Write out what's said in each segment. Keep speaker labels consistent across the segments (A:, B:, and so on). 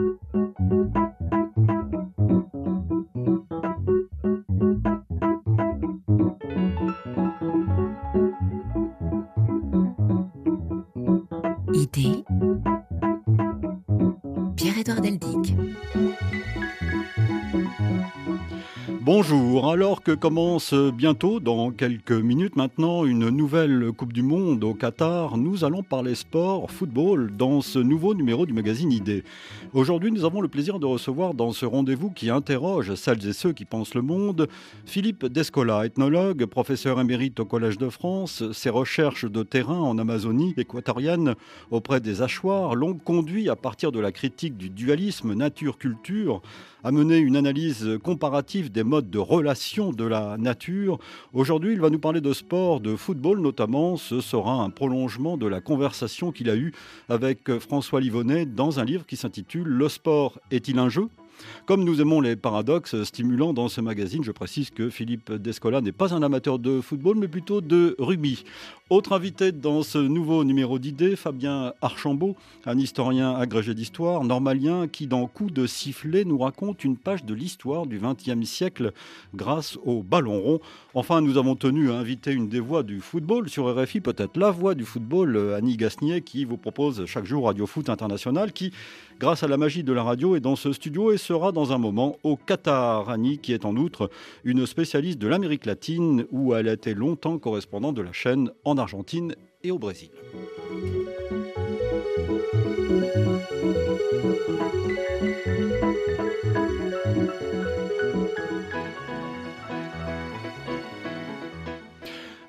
A: Thank you.
B: Bonjour, alors que commence bientôt, dans quelques minutes maintenant, une nouvelle Coupe du Monde au Qatar, nous allons parler sport, football, dans ce nouveau numéro du magazine Idée. Aujourd'hui, nous avons le plaisir de recevoir dans ce rendez-vous qui interroge celles et ceux qui pensent le monde, Philippe Descola, ethnologue, professeur émérite au Collège de France. Ses recherches de terrain en Amazonie équatorienne auprès des hachoirs l'ont conduit à partir de la critique du dualisme nature-culture à mener une analyse comparative des modes de relation de la nature. Aujourd'hui, il va nous parler de sport, de football notamment. Ce sera un prolongement de la conversation qu'il a eue avec François Livonnet dans un livre qui s'intitule Le sport est-il un jeu? Comme nous aimons les paradoxes stimulants dans ce magazine, je précise que Philippe Descola n'est pas un amateur de football, mais plutôt de rugby. Autre invité dans ce nouveau numéro d'idées, Fabien Archambault, un historien agrégé d'histoire, normalien, qui dans Coup de sifflet nous raconte une page de l'histoire du XXe siècle grâce au ballon rond. Enfin, nous avons tenu à inviter une des voix du football sur RFI, peut-être la voix du football, Annie Gasnier, qui vous propose chaque jour Radio Foot International, qui, grâce à la magie de la radio, est dans ce studio et sera dans un moment au Qatar. Annie, qui est en outre une spécialiste de l'Amérique latine, où elle a été longtemps correspondante de la chaîne en Argentine et au Brésil.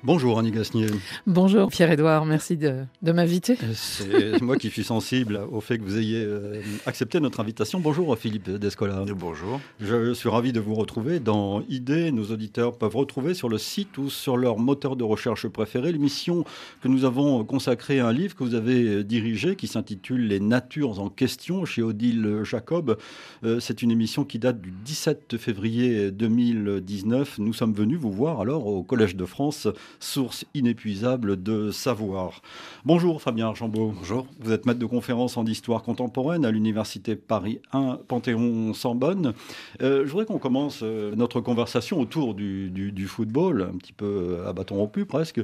B: Bonjour Annie Gasnier.
C: Bonjour Pierre-Édouard, merci de, de m'inviter.
B: C'est moi qui suis sensible au fait que vous ayez euh, accepté notre invitation. Bonjour Philippe Descola.
D: Bonjour.
B: Je suis ravi de vous retrouver dans Idées. Nos auditeurs peuvent retrouver sur le site ou sur leur moteur de recherche préféré l'émission que nous avons consacrée à un livre que vous avez dirigé qui s'intitule Les natures en question chez Odile Jacob. Euh, c'est une émission qui date du 17 février 2019. Nous sommes venus vous voir alors au Collège de France source inépuisable de savoir. Bonjour Fabien Archambault.
D: Bonjour.
B: Vous êtes maître de conférence en histoire contemporaine à l'Université Paris 1 Panthéon-Sorbonne. Euh, je voudrais qu'on commence euh, notre conversation autour du, du, football, un petit peu à bâton rompu presque,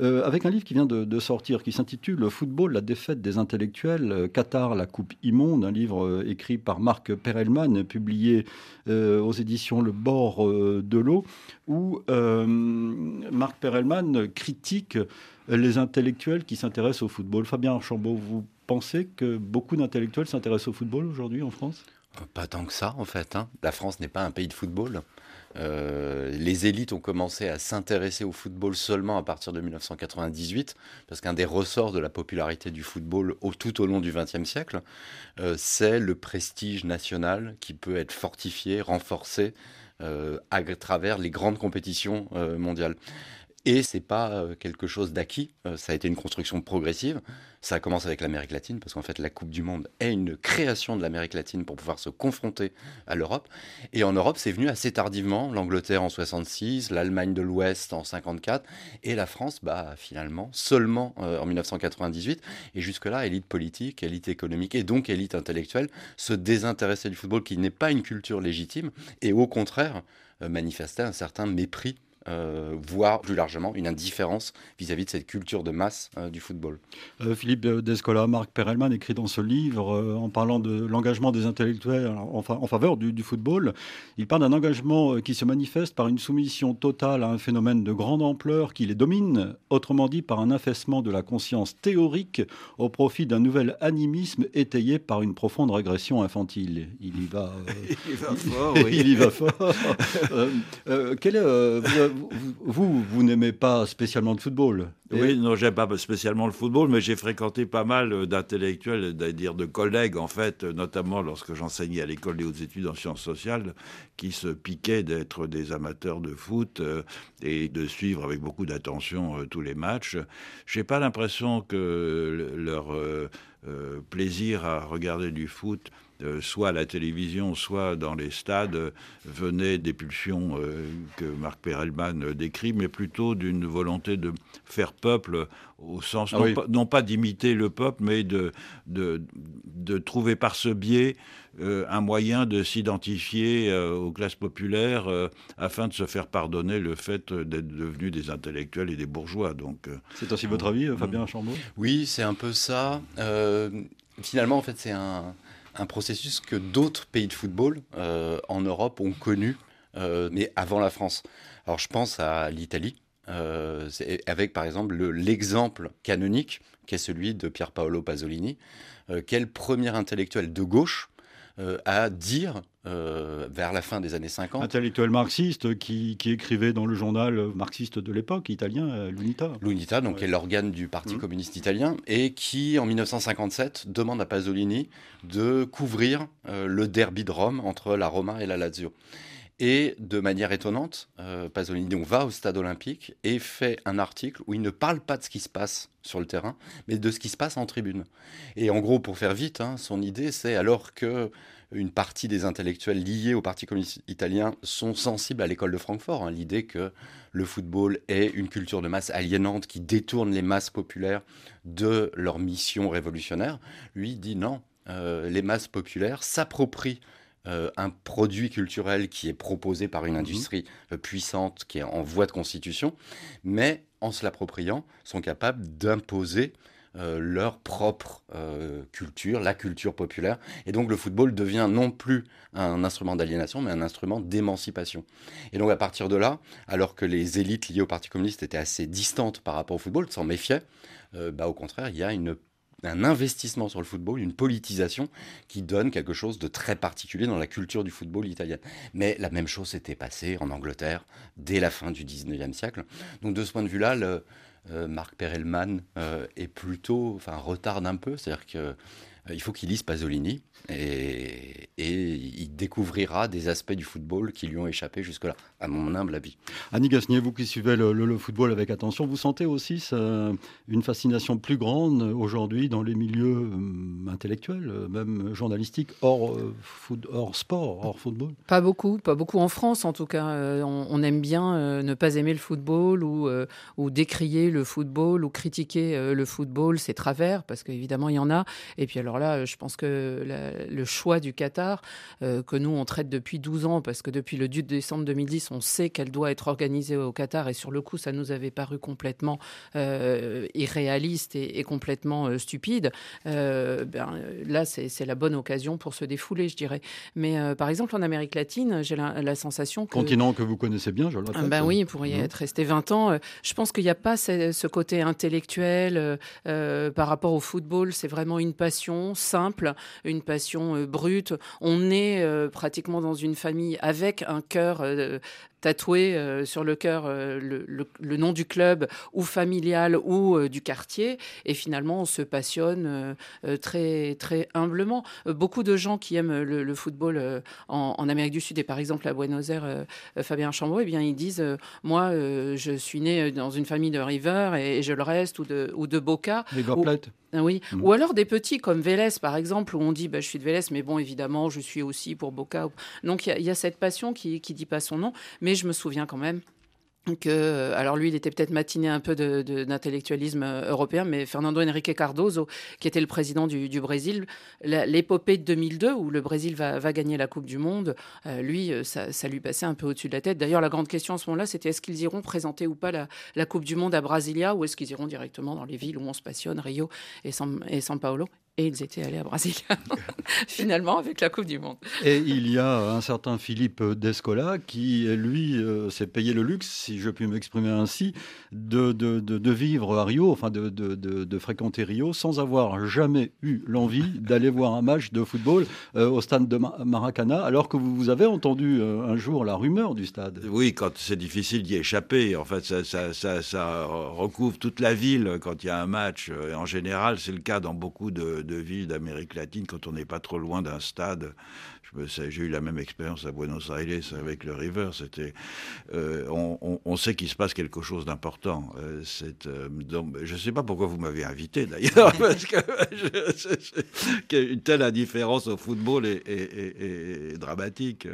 B: euh, avec un livre qui vient de, de sortir qui s'intitule Le football, la défaite des intellectuels, Qatar, la coupe immonde, un livre écrit par Marc Perelman, publié aux éditions Le bord de l'eau, où Marc Perelman critique les intellectuels qui s'intéressent au football. Fabien Archambault, vous pensez que beaucoup d'intellectuels s'intéressent au football aujourd'hui en France?
D: Pas tant que ça, en fait. Hein. La France n'est pas un pays de football. Euh, les élites ont commencé à s'intéresser au football seulement à partir de 1998, parce qu'un des ressorts de la popularité du football tout au long du XXe siècle, euh, c'est le prestige national qui peut être fortifié, renforcé euh, à travers les grandes compétitions mondiales. Et c'est pas euh, quelque chose d'acquis, euh, ça a été une construction progressive. Ça commence avec l'Amérique latine, parce qu'en fait, la Coupe du Monde est une création de l'Amérique latine pour pouvoir se confronter à l'Europe. Et en Europe, c'est venu assez tardivement. L'Angleterre en 66, l'Allemagne de l'Ouest en 54, et la France, bah, finalement, seulement euh, en 1998. Et jusque-là, élite politique, élite économique et donc élite intellectuelle se désintéressait du football qui n'est pas une culture légitime, et au contraire, manifestait un certain mépris euh, voire plus largement une indifférence vis-à-vis de cette culture de masse euh, du football.
B: Euh, Philippe Descola, Marc Perelman écrit dans ce livre, en parlant de l'engagement des intellectuels en, en faveur du, football, il parle d'un engagement qui se manifeste par une soumission totale à un phénomène de grande ampleur qui les domine, autrement dit par un affaissement de la conscience théorique au profit d'un nouvel animisme étayé par une profonde régression infantile. Il y va,
D: il va fort. Oui.
B: il y va fort. quel est, vous, vous, n'aimez pas spécialement le football
E: Oui, non, j'aime pas spécialement le football, mais j'ai fréquenté pas mal d'intellectuels, c'est-à-dire de collègues, en fait, notamment lorsque j'enseignais à l'école des hautes études en sciences sociales, qui se piquaient d'être des amateurs de foot euh, et de suivre avec beaucoup d'attention euh, tous les matchs. J'ai pas l'impression que leur euh, plaisir à regarder du foot soit à la télévision, soit dans les stades, venaient des pulsions que Marc Perelman décrit, mais plutôt d'une volonté de faire peuple au sens ah non, pas, d'imiter le peuple, mais de, de, de, trouver par ce biais un moyen de s'identifier aux classes populaires afin de se faire pardonner le fait d'être devenus des intellectuels et des bourgeois. Donc,
B: c'est aussi votre avis, Fabien Chambaud?
D: Oui, c'est un peu ça. finalement, en fait, c'est un un processus que d'autres pays de football euh, en Europe ont connu, euh, mais avant la France. Alors je pense à l'Italie, euh, avec par exemple l'exemple canonique qui est celui de Pier Paolo Pasolini, quel premier intellectuel de gauche à dire euh, vers la fin des années 50.
B: Intellectuel marxiste qui, écrivait dans le journal marxiste de l'époque italien, euh, l'UNITA.
D: L'UNITA, donc, est l'organe du Parti mmh. communiste italien, et qui, en 1957, demande à Pasolini de couvrir euh, le derby de Rome entre la Roma et la Lazio. Et de manière étonnante, Pasolini donc, va au stade olympique et fait un article où il ne parle pas de ce qui se passe sur le terrain, mais de ce qui se passe en tribune. Et en gros, pour faire vite, hein, son idée, c'est alors que une partie des intellectuels liés au Parti communiste italien sont sensibles à l'école de Francfort. Hein, l'idée que le football est une culture de masse aliénante qui détourne les masses populaires de leur mission révolutionnaire. Lui dit non, euh, les masses populaires s'approprient euh, un produit culturel qui est proposé par une mhm. industrie euh, puissante, qui est en voie de constitution, mais en se l'appropriant, sont capables d'imposer euh, leur propre euh, culture, la culture populaire. Et donc le football devient non plus un instrument d'aliénation, mais un instrument d'émancipation. Et donc à partir de là, alors que les élites liées au Parti communiste étaient assez distantes par rapport au football, s'en méfiaient, euh, bah, au contraire, il y a un investissement sur le football, une politisation qui donne quelque chose de très particulier dans la culture du football italien. Mais la même chose s'était passée en Angleterre dès la fin du 19e siècle. Donc de ce point de vue-là, le, Marc Perelman euh, est plutôt, enfin, retarde un peu. C'est-à-dire qu'il euh, faut qu'il lise Pasolini et, il découvrira des aspects du football qui lui ont échappé jusque-là, à mon humble avis.
B: Annie Gasnier, vous qui suivez le, football avec attention, vous sentez aussi une fascination plus grande aujourd'hui dans les milieux euh, intellectuels, euh, même journalistiques, hors, euh, hors sport, hors football?
C: Pas beaucoup, pas beaucoup en France en tout cas. on, aime bien ne pas aimer le football ou, ou décrier le football ou critiquer le football, ses travers, parce qu'évidemment il y en a. Et puis alors là, je pense que la, le choix du Qatar, euh, que nous, on traite depuis 12 ans, parce que depuis le 10 décembre 2010, on sait qu'elle doit être organisée au Qatar, et sur le coup, ça nous avait paru complètement euh, irréaliste et, complètement euh, stupide. Ben, là, c'est la bonne occasion pour se défouler, je dirais. Mais par exemple, en Amérique latine, j'ai la, sensation que...
B: Continent que vous connaissez bien, je le
C: répète. Ben oui, pour y être resté 20 ans, je pense qu'il n'y a pas ce, ce côté intellectuel par rapport au football. C'est vraiment une passion simple, une passion euh, brute. On est euh, pratiquement dans une famille avec un cœur tatoué euh, sur le cœur euh, le, nom du club ou familial ou euh, du quartier. Et finalement, on se passionne très, très humblement. beaucoup de gens qui aiment le, football en, Amérique du Sud et par exemple à Buenos Aires, Fabien Chambreau, eh bien, ils disent Moi, je suis né dans une famille de River et, je le reste, ou de, ou de Boca.
B: ou,
C: oui. Mm. Ou alors des petits comme Vélez, par exemple, où on dit bah, Je suis de Vélez, mais bon, évidemment, je suis aussi pour Boca. Donc il y, a cette passion qui ne dit pas son nom. Mais je me souviens quand même que, alors lui, il était peut-être matiné un peu d'intellectualisme euh, européen, mais Fernando Henrique Cardoso, qui était le président du, Brésil, l'épopée de 2002, où le Brésil va, gagner la Coupe du Monde, euh, lui, euh, ça, lui passait un peu au-dessus de la tête. D'ailleurs, la grande question à ce moment-là, c'était est-ce qu'ils iront présenter ou pas la, Coupe du Monde à Brasilia, ou est-ce qu'ils iront directement dans les villes où on se passionne, Rio et San, et San Paolo et ils étaient allés à Brasilia, finalement, avec la Coupe du Monde.
B: Et il y a un certain Philippe Descola qui, lui, euh, s'est payé le luxe, si je puis m'exprimer ainsi, de, de, de, vivre à Rio, enfin de, de, fréquenter Rio, sans avoir jamais eu l'envie d'aller voir un match de football euh, au stade de Maracana, alors que vous, avez entendu euh, un jour la rumeur du stade.
E: Oui, quand c'est difficile d'y échapper. En fait, ça, ça, ça, ça, recouvre toute la ville quand il y a un match. Et en général, c'est le cas dans beaucoup de de ville d'Amérique latine quand on n'est pas trop loin d'un stade. J'ai eu la même expérience à Buenos Aires avec le River. C'était, euh, on, sait qu'il se passe quelque chose d'important. Euh, je ne sais pas pourquoi vous m'avez invité d'ailleurs, parce que une telle indifférence au football est, dramatique.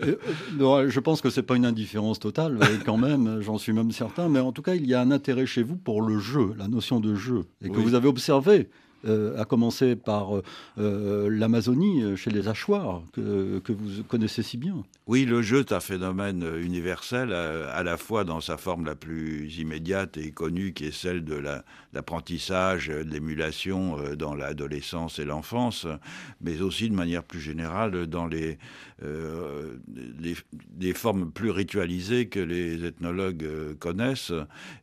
B: je pense que c'est pas une indifférence totale, quand même. J'en suis même certain. Mais en tout cas, il y a un intérêt chez vous pour le jeu, la notion de jeu, et que vous avez observé euh, à commencer par euh, euh, l'Amazonie, chez les hachoirs, que, que, vous connaissez si bien.
E: Oui, le jeu est un phénomène universel, à, la fois dans sa forme la plus immédiate et connue, qui est celle de l'apprentissage, de l'émulation dans l'adolescence et l'enfance, mais aussi de manière plus générale dans les, les, formes plus ritualisées que les ethnologues connaissent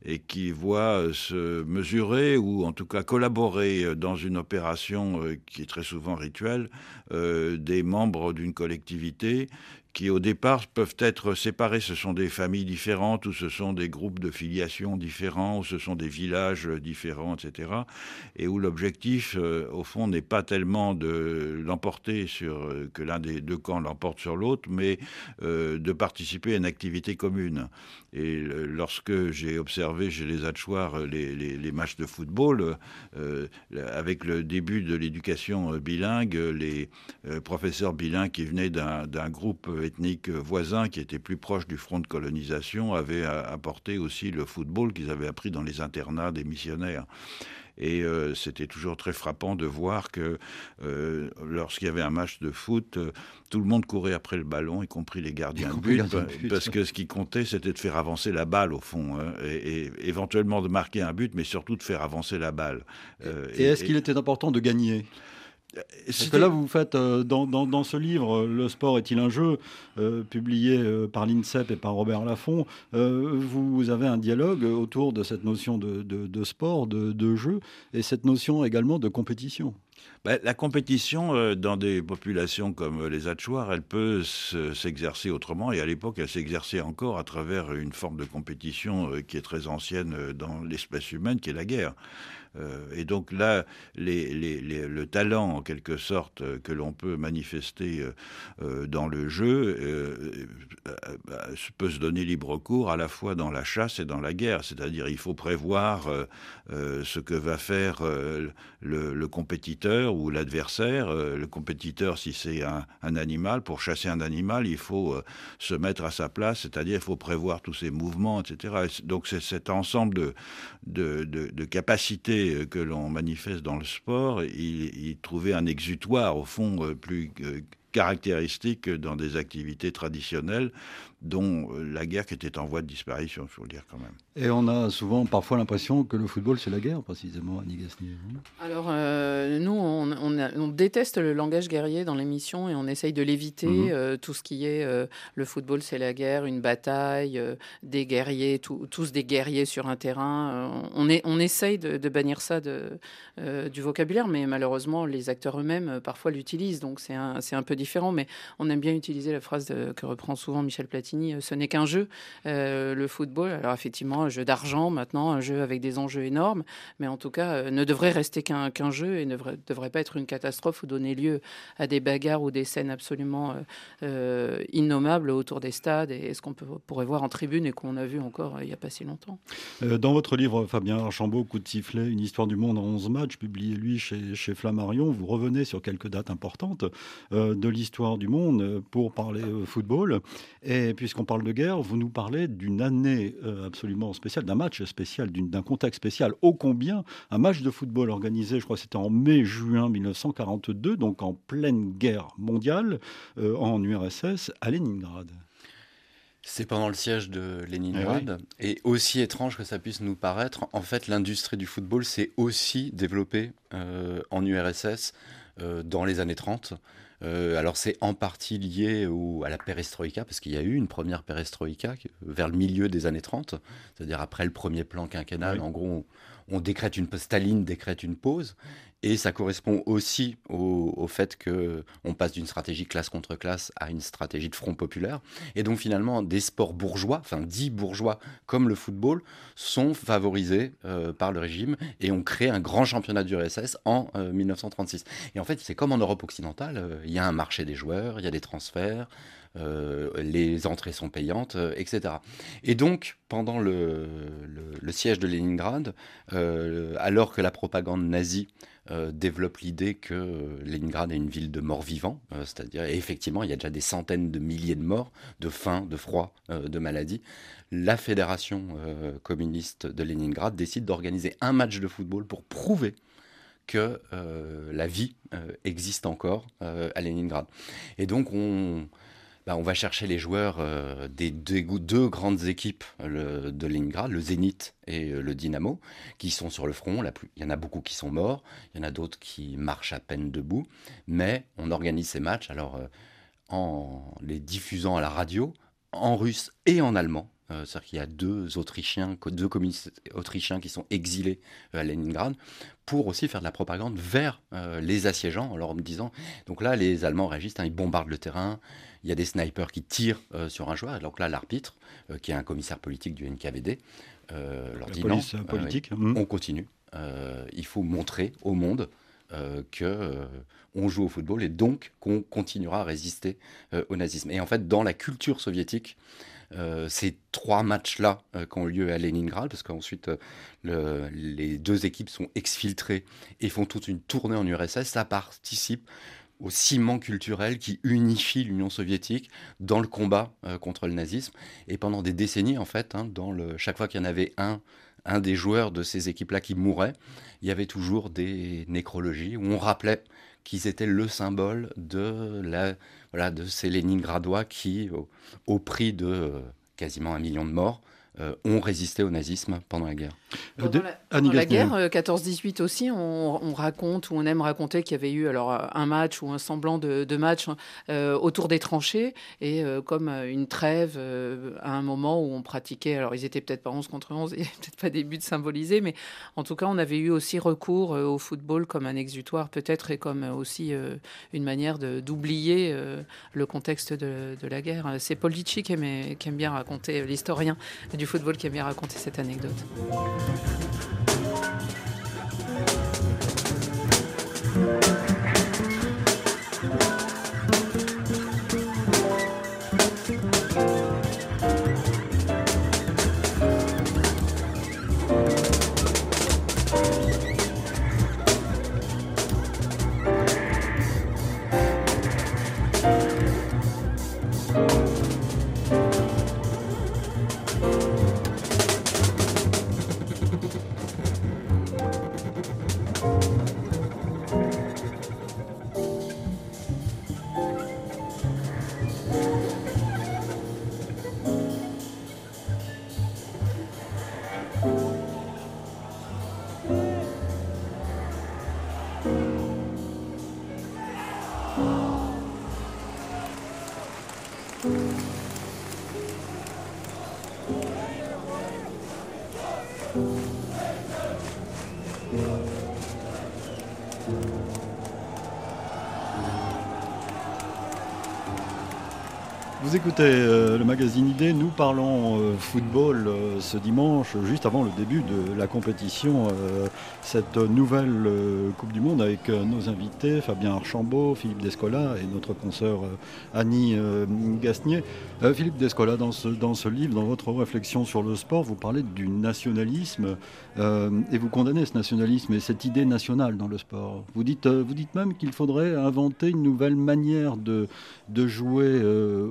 E: et qui voient se mesurer ou en tout cas collaborer dans une opération euh, qui est très souvent rituelle, euh, des membres d'une collectivité qui au départ peuvent être séparés. Ce sont des familles différentes, ou ce sont des groupes de filiation différents, ou ce sont des villages différents, etc. Et où l'objectif, euh, au fond, n'est pas tellement de l'emporter sur que l'un des deux camps l'emporte sur l'autre, mais de participer à une activité commune. Et lorsque j'ai observé chez les Hatchoirs les, matchs de football, euh, avec le début de l'éducation euh, bilingue, les euh, professeurs bilingues qui venaient d'un groupe ethnique voisin qui était plus proche du front de colonisation avaient apporté aussi le football qu'ils avaient appris dans les internats des missionnaires. Et euh, c'était toujours très frappant de voir que euh, lorsqu'il y avait un match de foot, euh, tout le monde courait après le ballon, y compris les gardiens de but, parce que ce qui comptait, c'était de faire avancer la balle au fond, hein, et, éventuellement de marquer un but, mais surtout de faire avancer la balle.
B: et est-ce qu'il était important de gagner? Parce que là, vous faites, euh, dans, dans, ce livre, euh, Le sport est-il un jeu, euh, publié par l'INSEP et par Robert Laffont, vous avez un dialogue autour de cette notion de, de, sport, de, de, jeu, et cette notion également de compétition.
E: Ben, la compétition dans des populations comme les Hatchoirs, elle peut s'exercer autrement, et à l'époque, elle s'exerçait encore à travers une forme de compétition qui est très ancienne dans l'espèce humaine, qui est la guerre. Euh, et donc là, le talent, en quelque sorte, euh, que l'on peut manifester euh, dans le jeu peut se donner libre cours à la fois dans la chasse et dans la guerre. C'est-à-dire, il faut prévoir ce que va faire le, compétiteur ou l'adversaire. le compétiteur, si c'est un, animal, pour chasser un animal, il faut se mettre à sa place, c'est-à-dire il faut prévoir tous ses mouvements, etc. Donc c'est cet ensemble de, de capacités euh, que l'on manifeste dans le sport, il, trouvait un exutoire, au fond, euh, plus euh, caractéristique dans des activités traditionnelles dont euh, la guerre qui était en voie de disparition, il faut le dire quand même.
B: Et on a souvent parfois l'impression que le football, c'est la guerre, précisément, Annie Gasnier.
C: Alors, euh, nous, on, déteste le langage guerrier dans l'émission et on essaye de l'éviter. Mhm. Euh, tout ce qui est le football, c'est la guerre, une bataille, des guerriers, tous des guerriers sur un terrain. on, est, on essaye de, bannir ça de, du vocabulaire, mais malheureusement, les acteurs eux-mêmes, parfois, l'utilisent. Donc, c'est un, un peu différent. Mais on aime bien utiliser la phrase que reprend souvent Michel Platini euh, ce n'est qu'un jeu. Euh, le football, alors effectivement, un jeu d'argent maintenant, un jeu avec des enjeux énormes, mais en tout cas, euh, ne devrait rester qu'un jeu et ne devrait, pas être une catastrophe ou donner lieu à des bagarres ou des scènes absolument innommables autour des stades et ce qu'on pourrait voir en tribune et qu'on a vu encore il n'y a pas si longtemps.
B: dans votre livre, Fabien Archambault, Coup de sifflet, une histoire du monde en 11 matchs, publié lui chez, chez Flammarion, vous revenez sur quelques dates importantes de l'histoire du monde pour parler football. Et puisqu'on parle de guerre, vous nous parlez d'une année euh, absolument spéciale, d'un match spécial, d'un contexte spécial. Ô combien un match de football organisé, je crois que c'était en mai-juin 1942, donc en pleine guerre mondiale, euh, en URSS, à Leningrad.
D: C'est pendant le siège de Leningrad. Eh Et aussi étrange que ça puisse nous paraître, en fait, l'industrie du football s'est aussi développée euh, en URSS dans les années 30. Alors c'est en partie lié à la perestroïka, parce qu'il y a eu une première perestroïka vers le milieu des années 30, c'est-à-dire après le premier plan quinquennal. En gros, on, décrète une Staline décrète une pause, et ça correspond aussi au, fait qu'on passe d'une stratégie classe contre classe à une stratégie de front populaire. Et donc finalement, des sports bourgeois, enfin dits bourgeois comme le football, sont favorisés euh, par le régime et ont créé un grand championnat du RSS en 1936. Euh, et en fait, c'est comme en Europe occidentale, euh, il y a un marché des joueurs, il y a des transferts. Les entrées sont payantes, etc. Et donc, pendant le, siège de Leningrad, alors que la propagande nazie euh, développe l'idée que euh, Leningrad est une ville de morts-vivants, euh, c'est-à-dire, effectivement, il y a déjà des centaines de milliers de morts, de faim, de froid, de maladie. La fédération communiste de Leningrad décide d'organiser un match de football pour prouver que la vie existe encore à Leningrad. Et donc, on, bah, on va chercher les joueurs euh, des deux, grandes équipes de Leningrad, le Zénith et euh, le Dynamo, qui sont sur le front. il y en a beaucoup qui sont morts, il y en a d'autres qui marchent à peine debout. Mais on organise ces matchs alors euh, en les diffusant à la radio, en russe et en allemand. C'est-à-dire qu'il y a deux Autrichiens, deux communistes autrichiens qui sont exilés à Leningrad pour aussi faire de la propagande vers les assiégeants en leur disant donc là les Allemands réagissent, hein, ils bombardent le terrain, il y a des snipers qui tirent euh, sur un joueur. Et donc là, l'arbitre, euh, qui est un commissaire politique du NKVD, euh, leur dit non,
B: politique.
D: Mmh. on continue. il faut montrer au monde que on joue au football et donc qu'on continuera à résister au nazisme. Et en fait, dans la culture soviétique, ces trois matchs-là qui ont lieu à Leningrad, parce qu'ensuite les deux équipes sont exfiltrées et font toute une tournée en URSS, ça participe au ciment culturel qui unifie l'Union soviétique dans le combat euh, contre le nazisme. Et pendant des décennies, en fait, hein, dans chaque fois qu'il y en avait un, un des joueurs de ces équipes-là qui mourait, il y avait toujours des nécrologies où on rappelait qu'ils étaient le symbole de, la, de ces Léningradois qui, au, prix de euh, quasiment un million de morts, ont résisté au nazisme pendant la guerre.
C: Pendant la, la guerre, 14-18 euh, aussi, on, raconte ou on aime raconter qu'il y avait eu alors euh, un match ou un semblant de, match autour des tranchées et comme une trêve à un moment où on pratiquait. Alors ils étaient peut-être pas 11 contre 11, et peut-être pas des buts symbolisés, mais en tout cas on avait eu aussi recours au football comme un exutoire peut-être et comme aussi une manière d'oublier le contexte de, la guerre. C'est Paul Litchi qui aime, qui aime bien raconter l'historien du football qui a bien raconté cette anecdote.
B: Écoutez euh, le Idée. Nous parlons euh, football euh, ce dimanche, juste avant le début de la compétition. cette nouvelle Coupe du Monde avec nos invités, Fabien Archambault, Philippe Descola et notre consoeur Annie Gasnier. Philippe Descola, dans ce, dans ce livre, dans votre réflexion sur le sport, vous parlez du nationalisme et vous condamnez ce nationalisme et cette idée nationale dans le sport. Vous dites, vous dites même qu'il faudrait inventer une nouvelle manière de, de jouer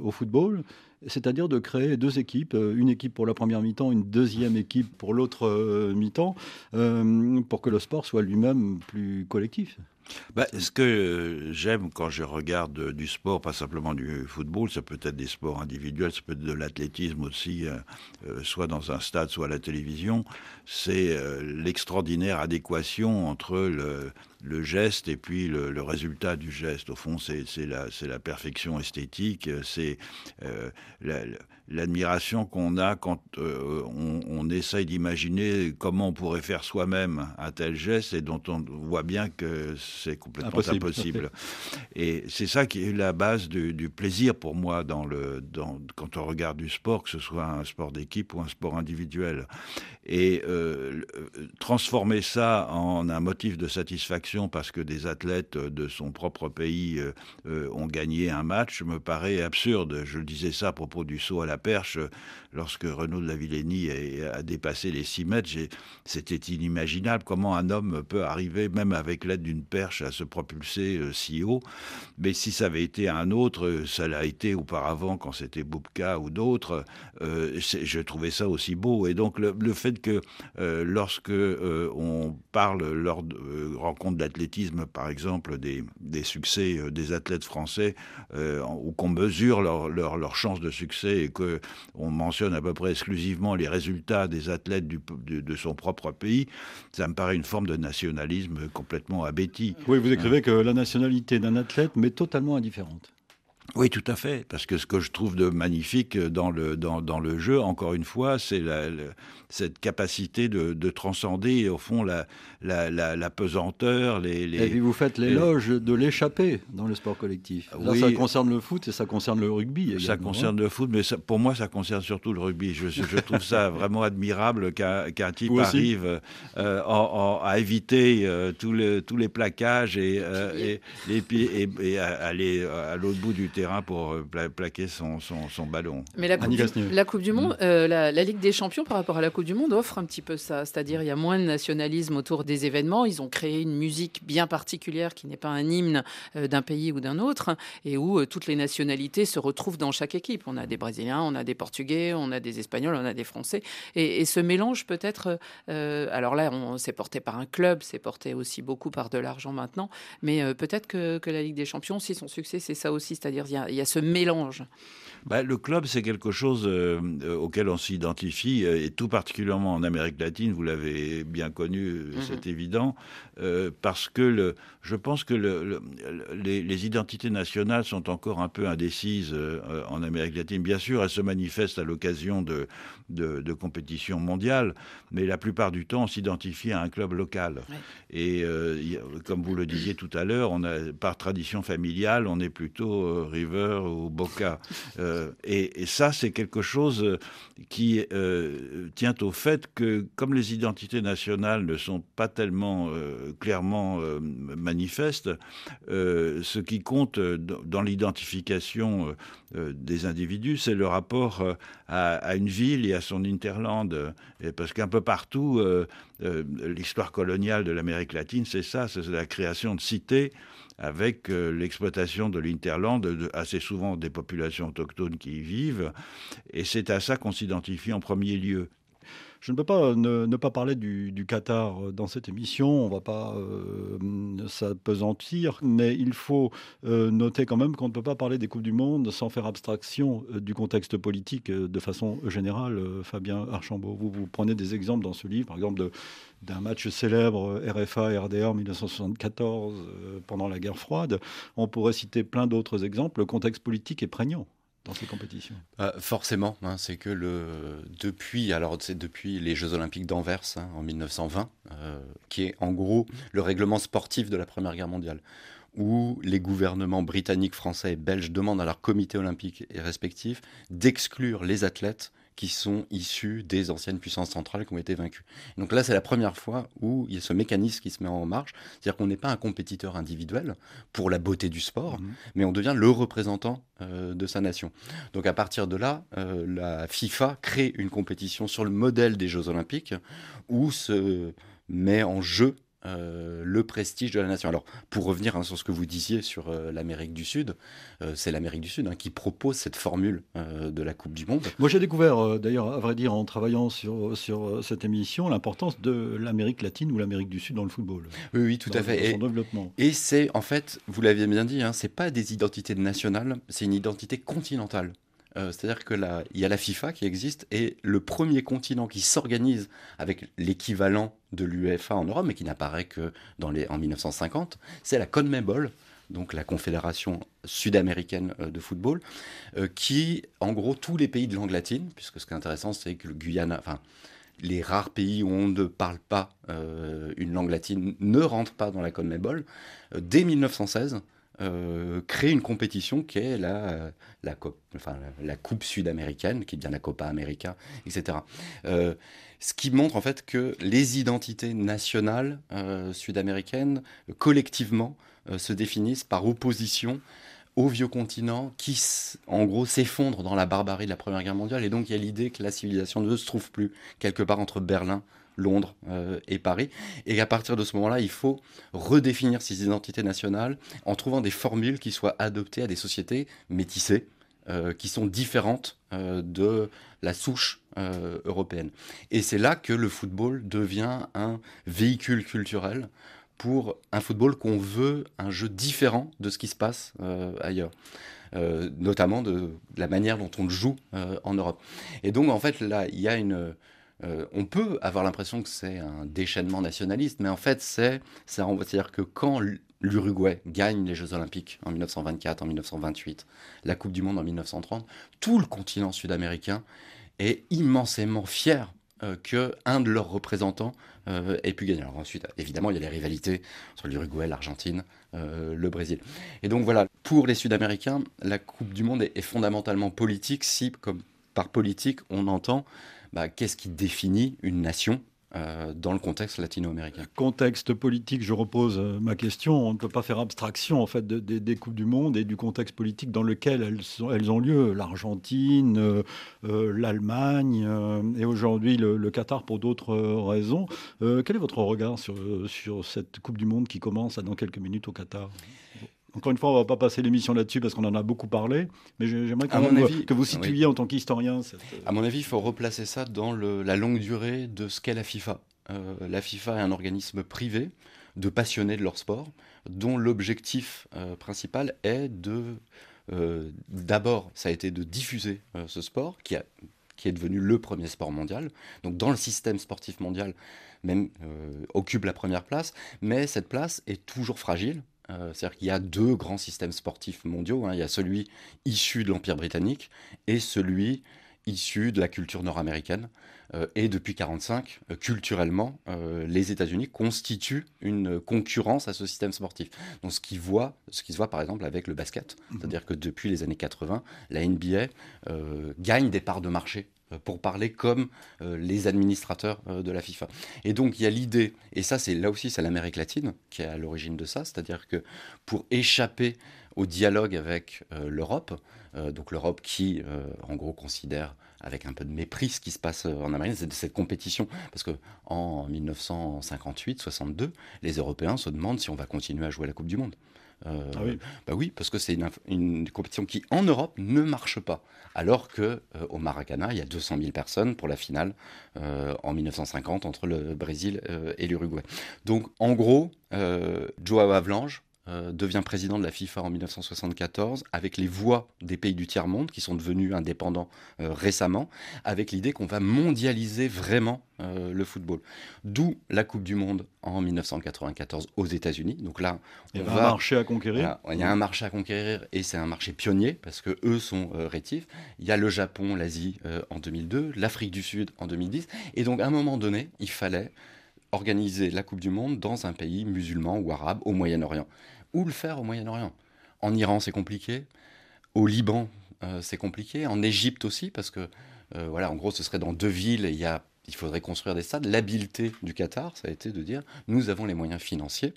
B: au football c'est-à-dire de créer deux équipes, une équipe pour la première mi-temps, une deuxième équipe pour l'autre mi-temps, pour que le sport soit lui-même plus collectif.
E: Bah, ce que j'aime quand je regarde du sport, pas simplement du football, ça peut être des sports individuels, ça peut être de l'athlétisme aussi, euh, euh, soit dans un stade, soit à la télévision, c'est euh, l'extraordinaire adéquation entre le, geste et puis le, résultat du geste. Au fond, c'est la, perfection esthétique, c'est l'admiration qu'on a quand on, on, essaye d'imaginer comment on pourrait faire soi-même un tel geste et dont on voit bien que c'est complètement impossible. Et c'est ça qui est la base du, plaisir pour moi dans le, dans, quand on regarde du sport, que ce soit un sport d'équipe ou un sport individuel. Et euh, transformer ça en un motif de satisfaction parce que des athlètes de son propre pays euh, euh, ont gagné un match me paraît absurde. Je disais ça à propos du saut à la perche lorsque Renaud de la Villénie a, dépassé les 6 mètres. C'était inimaginable comment un homme peut arriver, même avec l'aide d'une perche, à se propulser euh, si haut. Mais si ça avait été un autre, ça l'a été auparavant quand c'était Boubka ou d'autres, euh, je trouvais ça aussi beau. Et donc le, fait que euh, lorsque on parle lors de rencontres d'athlétisme, par exemple, des, succès des athlètes français, ou qu'on mesure leur, leur, leur chance de succès et qu'on mentionne à peu près exclusivement les résultats des athlètes du, de, son propre pays, ça me paraît une forme de nationalisme complètement abéti.
B: Oui, vous écrivez que la nationalité d'un athlète m'est totalement indifférente.
E: Oui, tout à fait, parce que ce que je trouve de magnifique dans le, dans, dans le jeu, encore une fois, c'est la, cette capacité de, de, transcender, au fond, la, la, la, pesanteur. Les, les,
B: et puis vous faites l'éloge de l'échappée dans le sport collectif. Là, ça concerne le foot et ça concerne le rugby. Également.
E: Ça hein. concerne le foot, mais pour moi, ça concerne surtout le rugby. Je, je trouve ça vraiment admirable qu'un type arrive euh, à éviter euh, tous, les, tous les plaquages et, euh, et, et, et, aller à l'autre bout du terrain pour plaquer son, son, son ballon.
C: Mais la Coupe, du, la coupe du Monde, la, la Ligue des Champions par rapport à la Coupe du Monde offre un petit peu ça. C'est-à-dire, il y a moins de nationalisme autour des événements. Ils ont créé une musique bien particulière qui n'est pas un hymne euh, d'un pays ou d'un autre et où euh, toutes les nationalités se retrouvent dans chaque équipe. On a des Brésiliens, on a des Portugais, on a des Espagnols, on a des Français. Et, ce mélange peut-être, euh, alors là, on s'est porté par un club, c'est porté aussi beaucoup par de l'argent maintenant, mais peut-être que, la Ligue des Champions, si son succès, c'est ça aussi, c'est-à-dire il y, a ce mélange.
E: Bah, le club, c'est quelque chose auquel on s'identifie, et tout particulièrement en Amérique latine, vous l'avez bien connu, mhm. c'est évident, euh, parce que le, je pense que le, les, identités nationales sont encore un peu indécises euh, en Amérique latine. Bien sûr, elles se manifestent à l'occasion de, de, compétitions mondiales, mais la plupart du temps, on s'identifie à un club local. Et euh, comme vous le disiez tout à l'heure, on a, par tradition familiale, on est plutôt River ou Boca. Et, et, ça, c'est quelque chose qui tient au fait que, comme les identités nationales ne sont pas tellement euh, clairement euh, manifeste. Euh, ce qui compte dans l'identification des individus, c'est le rapport à, une ville et à son interland. parce qu'un peu partout, l'histoire coloniale de l'Amérique latine, c'est ça, c'est la création de cités avec l'exploitation de l'interland, assez souvent des populations autochtones qui y vivent. Et c'est à ça qu'on s'identifie en premier lieu.
B: Je ne peux pas ne, pas parler du, Qatar dans cette émission, on ne va pas euh, s'apesantir, mais il faut euh, noter quand même qu'on ne peut pas parler des Coupes du Monde sans faire abstraction euh, du contexte politique de façon générale. Fabien Archambault, vous, vous prenez des exemples dans ce livre, par exemple d'un match célèbre RFA-RDA en 1974 pendant la guerre froide. On pourrait citer plein d'autres exemples. Le contexte politique est prégnant dans ces compétitions?
D: Bah, Forcément, hein, c'est que le, depuis, alors depuis les Jeux Olympiques d'Anvers hein, en 1920, euh, qui est en gros le règlement sportif de la Première Guerre mondiale, où les gouvernements britanniques, français et belges demandent à leurs comités olympiques respectifs d'exclure les athlètes qui sont issus des anciennes puissances centrales qui ont été vaincues. Donc là, c'est la première fois où il y a ce mécanisme qui se met en marche, c'est-à-dire qu'on n'est pas un compétiteur individuel pour la beauté du sport, mhm. mais on devient le représentant euh, de sa nation. Donc à partir de là, euh, la FIFA crée une compétition sur le modèle des Jeux olympiques où se met en jeu euh, le prestige de la nation. Alors, pour revenir hein, sur ce que vous disiez sur euh, l'Amérique du Sud, euh, c'est l'Amérique du Sud hein, qui propose cette formule de la Coupe du Monde.
B: Moi, j'ai découvert, d'ailleurs, à vrai dire, en travaillant sur, sur cette émission, l'importance de l'Amérique latine ou l'Amérique du Sud dans le football.
D: Oui, oui, tout à fait.
B: et, son développement.
D: Et c'est, en fait, vous l'aviez bien dit, hein, c'est pas des identités nationales, c'est une identité continentale. Euh, c'est-à-dire que y a la FIFA qui existe et le premier continent qui s'organise avec l'équivalent de l'UEFA en Europe, mais qui n'apparaît que en 1950, c'est la CONMEBOL, donc la Confédération sud-américaine euh, de football, euh, qui, en gros, tous les pays de langue latine, puisque ce qui est intéressant, c'est que le Guyana, enfin, les rares pays où on ne parle pas une langue latine ne rentrent pas dans la CONMEBOL, dès 1916, euh, créer une compétition qui est la, la, Coupe sud-américaine, qui bien la Copa América, etc. Euh, ce qui montre en fait que les identités nationales euh, sud-américaines, collectivement, se définissent par opposition au vieux continent qui, en gros, s'effondre dans la barbarie de la Première Guerre mondiale. Et donc, il y a l'idée que la civilisation ne se trouve plus quelque part entre Berlin Londres euh, et Paris. Et à partir de ce moment-là, il faut redéfinir ces identités nationales en trouvant des formules qui soient adoptées à des sociétés métissées, euh, qui sont différentes euh, de la souche européenne. Et c'est là que le football devient un véhicule culturel pour un football qu'on veut un jeu différent de ce qui se passe ailleurs. notamment de, la manière dont on le joue en Europe. Et donc, en fait, là, il y a une, euh, on peut avoir l'impression que c'est un déchaînement nationaliste, mais en fait, c'est, c'est-à-dire que quand l'Uruguay gagne les Jeux Olympiques en 1924, en 1928, la Coupe du Monde en 1930, tout le continent sud-américain est immensément fier euh, qu'un de leurs représentants euh, ait pu gagner. Alors ensuite, évidemment, il y a les rivalités entre l'Uruguay, l'Argentine, le Brésil. Et donc voilà, pour les Sud-Américains, la Coupe du Monde est, est fondamentalement politique si, comme par politique, on entend bah, qu'est-ce qui définit une nation euh, dans le contexte latino-américain?
B: Contexte politique, je repose euh, ma question. On ne peut pas faire abstraction en fait des coupes du monde et du contexte politique dans lequel elles, ont lieu. L'Argentine, euh, l'Allemagne et aujourd'hui le, Qatar pour d'autres raisons. quel est votre regard sur, sur cette coupe du monde qui commence dans quelques minutes au Qatar? Encore une fois, on ne va pas passer l'émission là-dessus parce qu'on en a beaucoup parlé, mais j'aimerais que vous situiez en tant qu'historien.
D: Euh, à mon avis, il faut replacer ça dans la longue durée de ce qu'est la FIFA. Euh, la FIFA est un organisme privé de passionnés de leur sport, dont l'objectif euh, principal est de, d'abord, ça a été de diffuser ce sport qui, a, qui est devenu le premier sport mondial. Donc dans le système sportif mondial, même occupe la première place, mais cette place est toujours fragile euh, c'est-à-dire qu'il y a deux grands systèmes sportifs mondiaux. Hein. Il y a celui issu de l'Empire britannique et celui issu de la culture nord-américaine. Euh, et depuis 1945, euh, culturellement, les États-Unis constituent une concurrence à ce système sportif. Donc ce qui, voit, ce qui se voit par exemple avec le basket, mhm. c'est-à-dire que depuis les années 80, la NBA gagne des parts de marché pour parler comme euh, les administrateurs euh, de la FIFA. Et donc il y a l'idée, et ça c'est là aussi c'est l'Amérique latine qui est à l'origine de ça, c'est-à-dire que pour échapper au dialogue avec l'Europe, donc l'Europe qui en gros considère avec un peu de mépris ce qui se passe en Amérique, c'est cette compétition, parce que en 1958-62, les Européens se demandent si on va continuer à jouer à la Coupe du Monde.
B: Euh, ah oui.
D: Bah oui, parce que c'est une, compétition qui, en Europe, ne marche pas. Alors que euh, au Maracana, il y a 200 000 personnes pour la finale euh, en 1950 entre le Brésil et l'Uruguay. Donc, en gros, Joao Avlange, euh, devient président de la FIFA en 1974 avec les voix des pays du tiers-monde qui sont devenus indépendants euh, récemment, avec l'idée qu'on va mondialiser vraiment euh, le football. D'où la Coupe du Monde en 1994 aux États-Unis. Donc là,
B: il y a un marché à conquérir.
D: il y a un marché à conquérir et c'est un marché pionnier parce que eux sont rétifs. Il y a le Japon, l'Asie en 2002, l'Afrique du Sud en 2010. Et donc à un moment donné, il fallait organiser la Coupe du Monde dans un pays musulman ou arabe au Moyen-Orient. Où le faire au Moyen-Orient? En Iran, c'est compliqué. Au Liban, euh, c'est compliqué. En Égypte aussi, parce que, euh, voilà, en gros, ce serait dans deux villes et il, y a, il faudrait construire des stades. L'habileté du Qatar, ça a été de dire nous avons les moyens financiers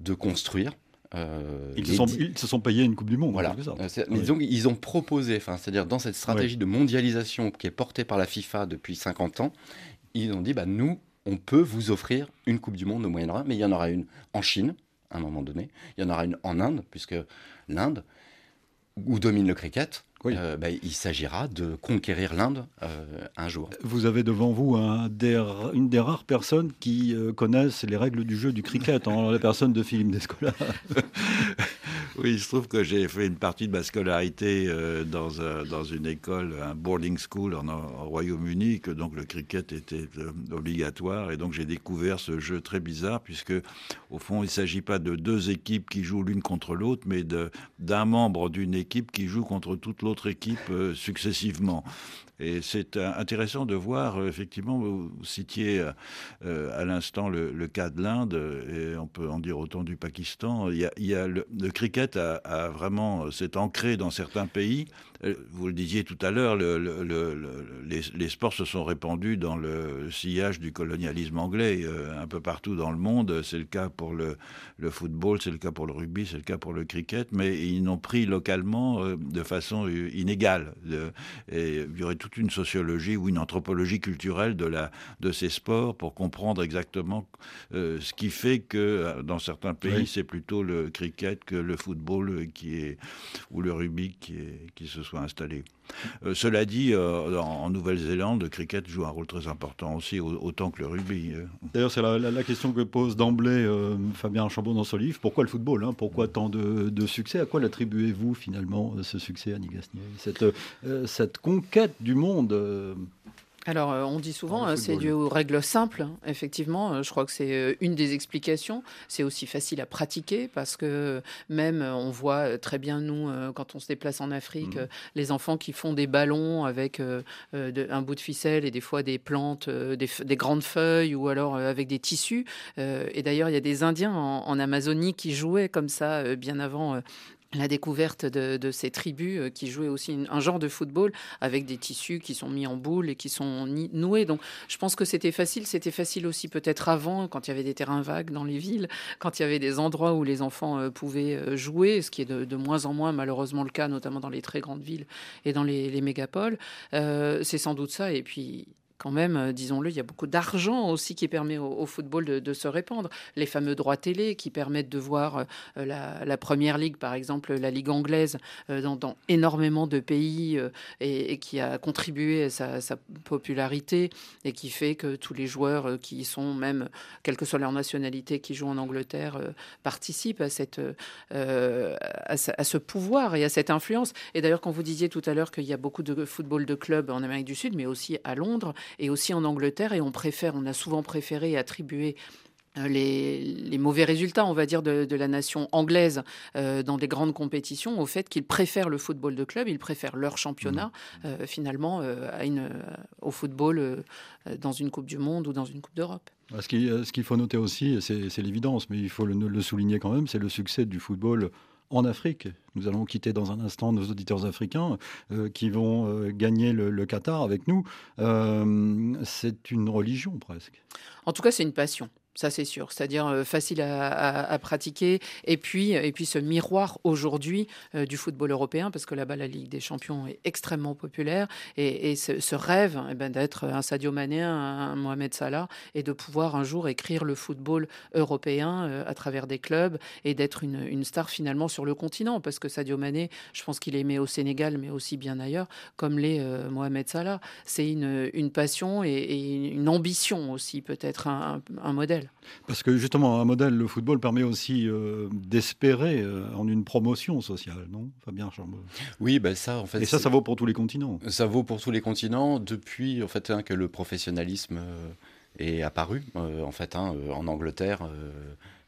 D: de construire
B: euh, ils, se sont, payés une Coupe du Monde.
D: Voilà. mais donc, ils ont proposé, c'est-à-dire dans cette stratégie de mondialisation qui est portée par la FIFA depuis 50 ans, ils ont dit bah, nous, on peut vous offrir une Coupe du Monde au Moyen-Orient, mais il y en aura une en Chine, à un moment donné, il y en aura une en Inde, puisque l'Inde, où domine le cricket, euh, bah, il s'agira de conquérir l'Inde euh, un jour.
B: Vous avez devant vous un une des rares personnes qui euh, connaissent les règles du jeu du cricket, en la personne de Philippe Descola.
E: oui, il se trouve que j'ai fait une partie de ma scolarité dans, dans une école, un boarding school en, Royaume-Uni, que donc le cricket était obligatoire, et donc j'ai découvert ce jeu très bizarre, puisque au fond, il ne s'agit pas de deux équipes qui jouent l'une contre l'autre, mais d'un membre d'une équipe qui joue contre toute l'autre équipe euh, successivement. Et c'est intéressant de voir, euh, effectivement, vous citiez euh, à l'instant le, cas de l'Inde, et on peut en dire autant du Pakistan. Il y a, le, cricket a vraiment s'est ancré dans certains pays. Vous le disiez tout à l'heure, le, les, les, sports se sont répandus dans le sillage du colonialisme anglais un peu partout dans le monde. C'est le cas pour le, football, c'est le cas pour le rugby, c'est le cas pour le cricket, mais ils n'ont pris localement de façon inégale. Et il y aurait toute une sociologie ou une anthropologie culturelle de, la, de ces sports pour comprendre exactement euh, ce qui fait que euh, dans certains pays, c'est plutôt le cricket que le football qui est, ou le rugby qui, est, qui se soit installé. Euh, cela dit, en, Nouvelle-Zélande, le cricket joue un rôle très important aussi, autant que le rugby.
B: D'ailleurs, c'est la, question que pose d'emblée Fabien Chambon dans son livre. Pourquoi le football hein? Pourquoi tant de, succès? À quoi l'attribuez-vous finalement, ce succès, Annie Gasnier cette, cette conquête du monde euh,
C: alors, euh, on dit souvent, hein, c'est dû aux règles simples. Hein. Effectivement, euh, je crois que c'est une des explications. C'est aussi facile à pratiquer parce que même, on voit très bien, nous, quand on se déplace en Afrique, mmh. les enfants qui font des ballons avec un bout de ficelle et des fois des plantes, des, grandes feuilles ou alors avec des tissus. et d'ailleurs, il y a des Indiens en Amazonie qui jouaient comme ça bien avant la découverte de, ces tribus euh, qui jouaient aussi un genre de football avec des tissus qui sont mis en boule et qui sont noués. Donc je pense que c'était facile. C'était facile aussi peut-être avant, quand il y avait des terrains vagues dans les villes, quand il y avait des endroits où les enfants euh, pouvaient euh, jouer, ce qui est de, moins en moins malheureusement le cas, notamment dans les très grandes villes et dans les, mégapoles. C'est sans doute ça. Et puis quand même, euh, disons-le, il y a beaucoup d'argent aussi qui permet au, football de, se répandre. Les fameux droits télé qui permettent de voir euh, la, première ligue, par exemple, la ligue anglaise, euh, dans, énormément de pays et, qui a contribué à sa, popularité et qui fait que tous les joueurs qui sont, même, quelle que soit leur nationalité, qui jouent en Angleterre, participent à, cette, à, ce pouvoir et à cette influence. Et d'ailleurs, quand vous disiez tout à l'heure qu'il y a beaucoup de football de clubs en Amérique du Sud, mais aussi à Londres, et aussi en Angleterre. Et on préfère, on a souvent préféré attribuer euh, les, mauvais résultats, on va dire, de, la nation anglaise euh, dans des grandes compétitions au fait qu'ils préfèrent le football de club, ils préfèrent leur championnat mmh. euh, finalement à une, au football dans une Coupe du Monde ou dans une Coupe d'Europe.
B: Ce qu'il faut noter aussi, c'est l'évidence, mais il faut le souligner quand même, c'est le succès du football en Afrique. Nous allons quitter dans un instant nos auditeurs africains euh, qui vont euh, gagner le, Qatar avec nous. Euh, c'est une religion presque.
C: En tout cas, c'est une passion ça c'est sûr. C'est-à-dire euh, facile à, pratiquer. Et puis, et puis ce miroir aujourd'hui euh, du football européen, parce que là-bas la Ligue des Champions est extrêmement populaire. Et, ce, rêve eh ben, d'être un Sadio Mané, un, Mohamed Salah, et de pouvoir un jour écrire le football européen euh, à travers des clubs et d'être une, star finalement sur le continent. Parce que Sadio Mané, je pense qu'il est aimé au Sénégal, mais aussi bien ailleurs, comme l'est Mohamed Salah. C'est une, passion et, une ambition aussi, peut-être un modèle.
B: Parce que justement, un modèle, le football permet aussi euh, d'espérer euh, en une promotion sociale, non? Fabien Chambon
D: Oui, ben ça, en fait.
B: Et ça, ça vaut pour tous les continents.
D: Ça vaut pour tous les continents depuis, en fait, hein, que le professionnalisme euh, est apparu, en fait, hein, en Angleterre.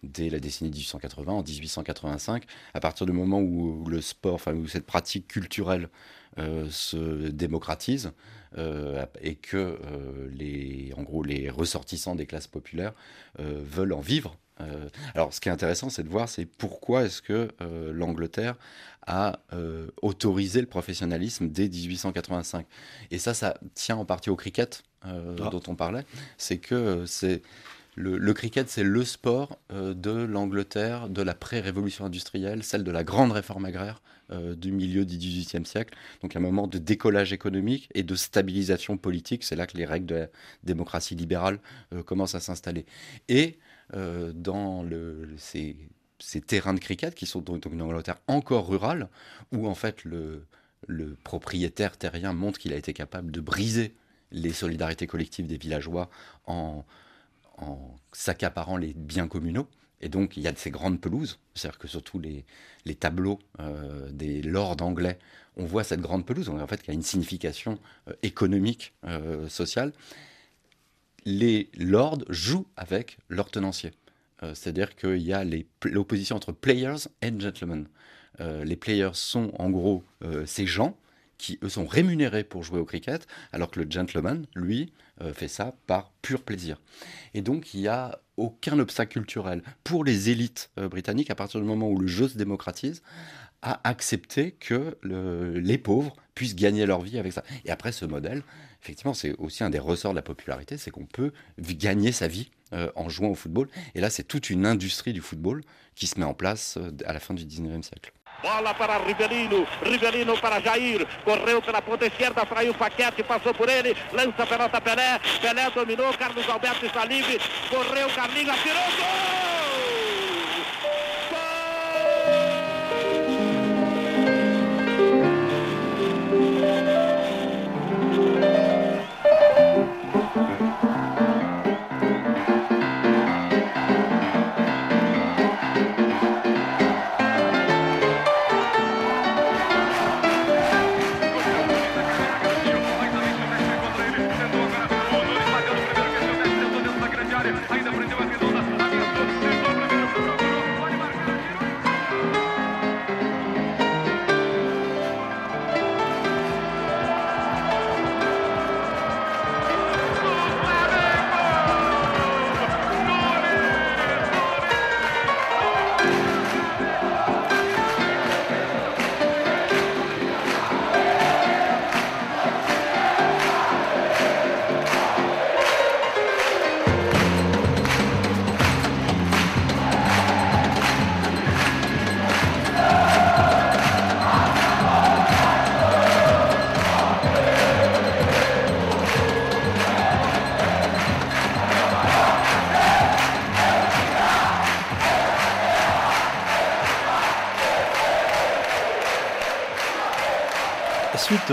D: dès la décennie 1880, en 1885, à partir du moment où, le sport, enfin où cette pratique culturelle se démocratise, euh, et que euh, les, en gros, les ressortissants des classes populaires euh, veulent en vivre. alors, ce qui est intéressant, c'est de voir, c'est pourquoi est-ce que l'Angleterre a autorisé le professionnalisme dès 1885. Et ça, ça tient en partie au cricket ah. dont on parlait. C'est que c'est le, cricket, c'est le sport euh, de l'Angleterre de la pré-révolution industrielle, celle de la grande réforme agraire euh, du milieu du XVIIIe siècle. Donc un moment de décollage économique et de stabilisation politique. C'est là que les règles de la démocratie libérale euh, commencent à s'installer. Et dans ces, terrains de cricket qui sont donc une Angleterre encore rurale, où en fait le, le propriétaire terrien montre qu'il a été capable de briser les solidarités collectives des villageois en s'accaparant les biens communaux. Et donc, il y a de ces grandes pelouses, c'est-à-dire que surtout les, les tableaux euh, des lords anglais, on voit cette grande pelouse, en fait, qui a une signification euh, économique, euh, sociale. Les lords jouent avec leurs tenanciers. c'est-à-dire qu'il y a l'opposition entre players et gentlemen. les players sont en gros ces gens qui, eux, sont rémunérés pour jouer au cricket, alors que le gentleman, lui, fait ça par pur plaisir. Et donc, il n'y a aucun obstacle culturel pour les élites euh, britanniques, à partir du moment où le jeu se démocratise, à accepter que les pauvres puissent gagner leur vie avec ça. Et après, ce modèle, effectivement, c'est aussi un des ressorts de la popularité, c'est qu'on peut gagner sa vie euh, en jouant au football. Et là, c'est toute une industrie du football qui se met en place à la fin du 19e siècle.
F: Bola para Rivelino, Rivelino para Jair, correu pela ponta esquerda, fraiu Paquete, passou por ele, lança a pelota Pelé, Pelé dominou, Carlos Alberto está livre, correu Carlinhos, atirou, gol!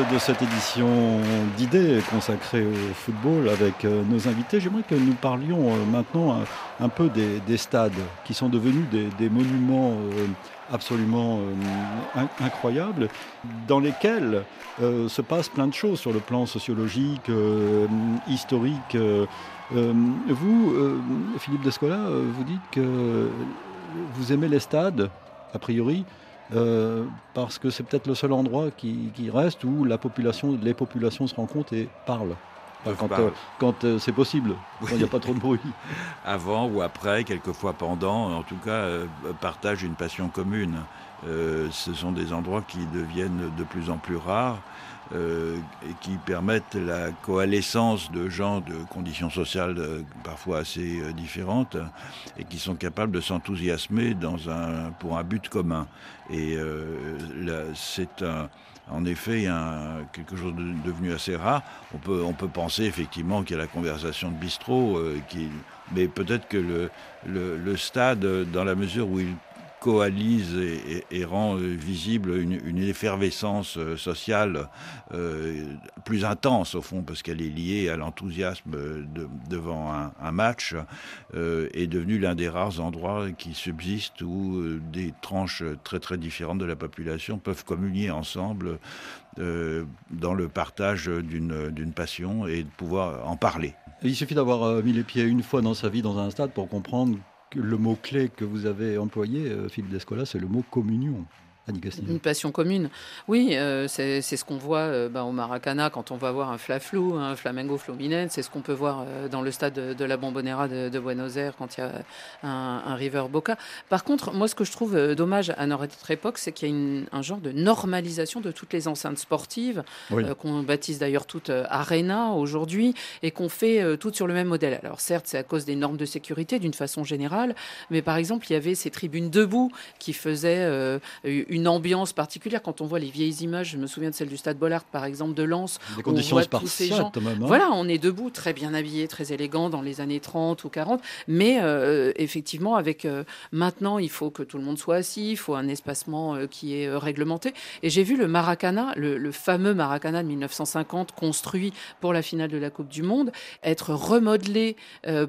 B: De cette édition d'idées consacrée au football avec euh, nos invités, j'aimerais que nous parlions euh, maintenant un, peu des, stades qui sont devenus des, monuments euh, absolument incroyables dans lesquels se passent plein de choses sur le plan sociologique, historique. vous, Philippe Descola, vous dites que vous aimez les stades, a priori, euh, parce que c'est peut-être le seul endroit qui, reste où la population, les populations se rencontrent et parlent. quand, euh, euh, c'est possible, quand il n'y a pas trop de bruit.
E: Avant ou après, quelquefois pendant, en tout cas, partagent une passion commune. ce sont des endroits qui deviennent de plus en plus rares. Euh, et qui permettent la coalescence de gens de conditions sociales euh, parfois assez euh, différentes et qui sont capables de s'enthousiasmer pour un but commun. Et c'est en effet quelque chose de devenu assez rare. On peut, penser effectivement qu'il y a la conversation de bistrot, mais peut-être que le, le, stade, dans la mesure où il coalise et, rend euh, visible une, effervescence euh, sociale euh, plus intense au fond parce qu'elle est liée à l'enthousiasme devant un, match est devenu l'un des rares endroits qui subsistent où des tranches très très différentes de la population peuvent communier ensemble dans le partage d'une passion et de pouvoir en parler.
B: Il suffit d'avoir mis les pieds une fois dans sa vie dans un stade pour comprendre le mot-clé que vous avez employé, euh, Philippe Descola, c'est le mot communion.
C: Une passion commune. Oui, euh, c'est ce qu'on voit euh, ben, au Maracana quand on va voir un Flaflou, un Flamengo Fluminense. C'est ce qu'on peut voir euh, dans le stade de, la Bombonera de, Buenos Aires quand il y a un, River Boca. Par contre, moi, ce que je trouve dommage à notre époque, c'est qu'il y a un genre de normalisation de toutes les enceintes sportives, qu'on baptise d'ailleurs toutes Arena aujourd'hui, et qu'on fait toutes sur le même modèle. Alors certes, c'est à cause des normes de sécurité d'une façon générale, mais par exemple, il y avait ces tribunes debout qui faisaient une ambiance particulière. Quand on voit les vieilles images, je me souviens de celle du Stade Bollard, par exemple, de Lens.
B: Des conditions spartiates, même. Hein.
C: Voilà, on est debout, très bien habillé, très élégant dans les années 30 ou 40. Mais euh, effectivement, avec euh, maintenant, il faut que tout le monde soit assis, il faut un espacement euh, qui est réglementé. Et j'ai vu le Maracana, le, fameux Maracana de 1950, construit pour la finale de la Coupe du Monde, être remodelé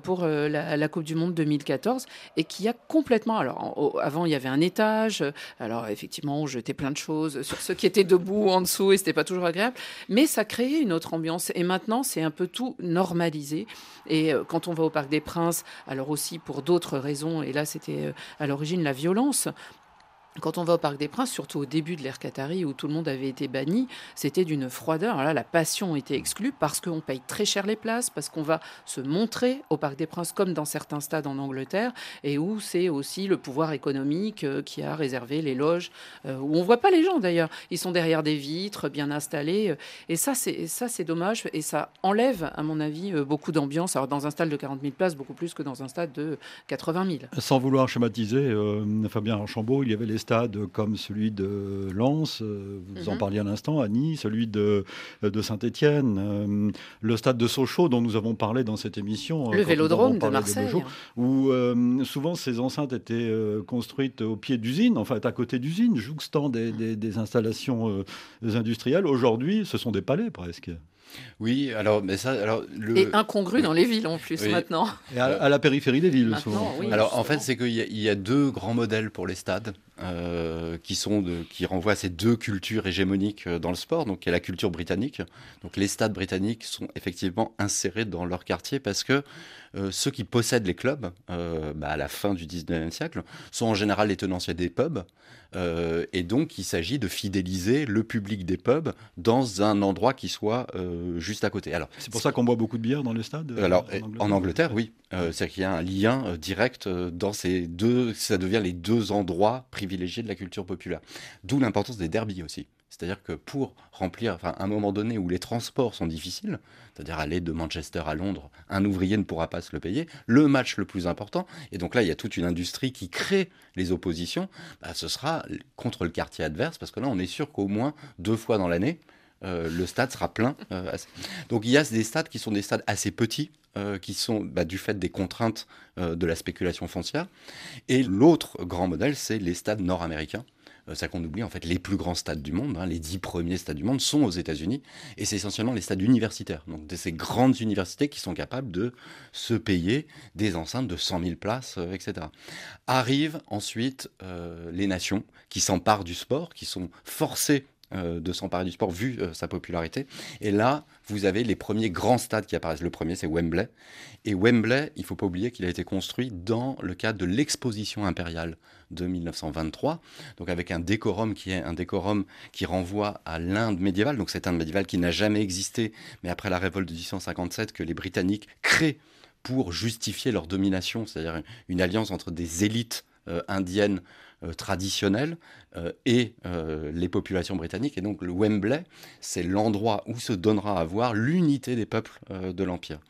C: pour la, la, Coupe du Monde 2014 et qui a complètement. Alors, avant, il y avait un étage. Alors, effectivement, effectivement, jetait plein de choses sur ceux qui étaient debout en dessous et c'était pas toujours agréable. Mais ça créait une autre ambiance. Et maintenant, c'est un peu tout normalisé. Et euh, quand on va au Parc des Princes, alors aussi pour d'autres raisons, et là c'était euh, à l'origine la violence, quand on va au Parc des Princes, surtout au début de l'ère Qatari où tout le monde avait été banni, c'était d'une froideur. là, la passion était exclue parce qu'on paye très cher les places, parce qu'on va se montrer au Parc des Princes comme dans certains stades en Angleterre, et où c'est aussi le pouvoir économique euh, qui a réservé les loges, euh, où on voit pas les gens d'ailleurs. Ils sont derrière des vitres, bien installés. Euh, et ça, c'est ça, c'est dommage, et ça enlève, à mon avis, beaucoup d'ambiance. Alors dans un stade de 40 000 places, beaucoup plus que dans un stade de 80 000.
B: Sans vouloir schématiser, Fabien Archambault, il y avait les stades comme celui de Lens, euh, vous en mhm. parliez à l'instant, Annie, celui de, de Saint-Étienne, euh, le stade de Sochaux dont nous avons parlé dans cette émission.
C: Le vélodrome de Marseille.
B: où euh, souvent ces enceintes étaient construites au pied d'usines, enfin à côté d'usines, jouxtant des, des, des installations industrielles. Aujourd'hui, ce sont des palais presque.
D: Oui, alors, mais ça, alors
C: le... et incongru dans les villes en plus maintenant.
B: Et à, la périphérie des villes souvent.
D: alors en fait, c'est qu'il y, a deux grands modèles pour les stades euh, qui sont de, qui renvoient à ces deux cultures hégémoniques euh, dans le sport. Donc, il y a la culture britannique. Donc, les stades britanniques sont effectivement insérés dans leur quartier parce que euh, ceux qui possèdent les clubs, bah, à la fin du 19e siècle, sont en général les tenanciers des pubs. et donc, il s'agit de fidéliser le public des pubs dans un endroit qui soit juste à côté.
B: Alors, c'est pour ça qu'on boit beaucoup de bière dans les stades.
D: Alors, en Angleterre, oui, c'est-à-dire qu'il y a un lien direct dans ces deux. Ça devient les deux endroits de la culture populaire. D'où l'importance des derbies aussi. C'est-à-dire que pour remplir, enfin, un moment donné où les transports sont difficiles, c'est-à-dire aller de Manchester à Londres, un ouvrier ne pourra pas se le payer, le match le plus important, et donc là, il y a toute une industrie qui crée les oppositions, bah, ce sera contre le quartier adverse, parce que là, on est sûr qu'au moins deux fois dans l'année, euh, le stade sera plein. Euh, donc il y a des stades qui sont des stades assez petits, euh, qui sont bah, du fait des contraintes de la spéculation foncière. Et l'autre grand modèle, c'est les stades nord-américains. ça qu'on oublie, en fait, les plus grands stades du monde, hein, les dix premiers stades du monde, sont aux États-Unis. Et c'est essentiellement les stades universitaires. Donc ces grandes universités qui sont capables de se payer des enceintes de 100 000 places, etc. Arrivent ensuite les nations qui s'emparent du sport, qui sont forcées euh, de s'emparer du sport vu euh, sa popularité. Et là, vous avez les premiers grands stades qui apparaissent. Le premier, c'est Wembley. Et Wembley, il ne faut pas oublier qu'il a été construit dans le cadre de l'exposition impériale de 1923, donc avec un décorum qui est un décorum qui renvoie à l'Inde médiévale. Donc c'est un médiéval qui n'a jamais existé, mais après la révolte de 1857 que les Britanniques créent pour justifier leur domination, c'est-à-dire une alliance entre des élites euh, indiennes euh, traditionnelles euh, et les populations britanniques. Et donc le Wembley, c'est l'endroit où se donnera à voir l'unité des peuples de l'Empire.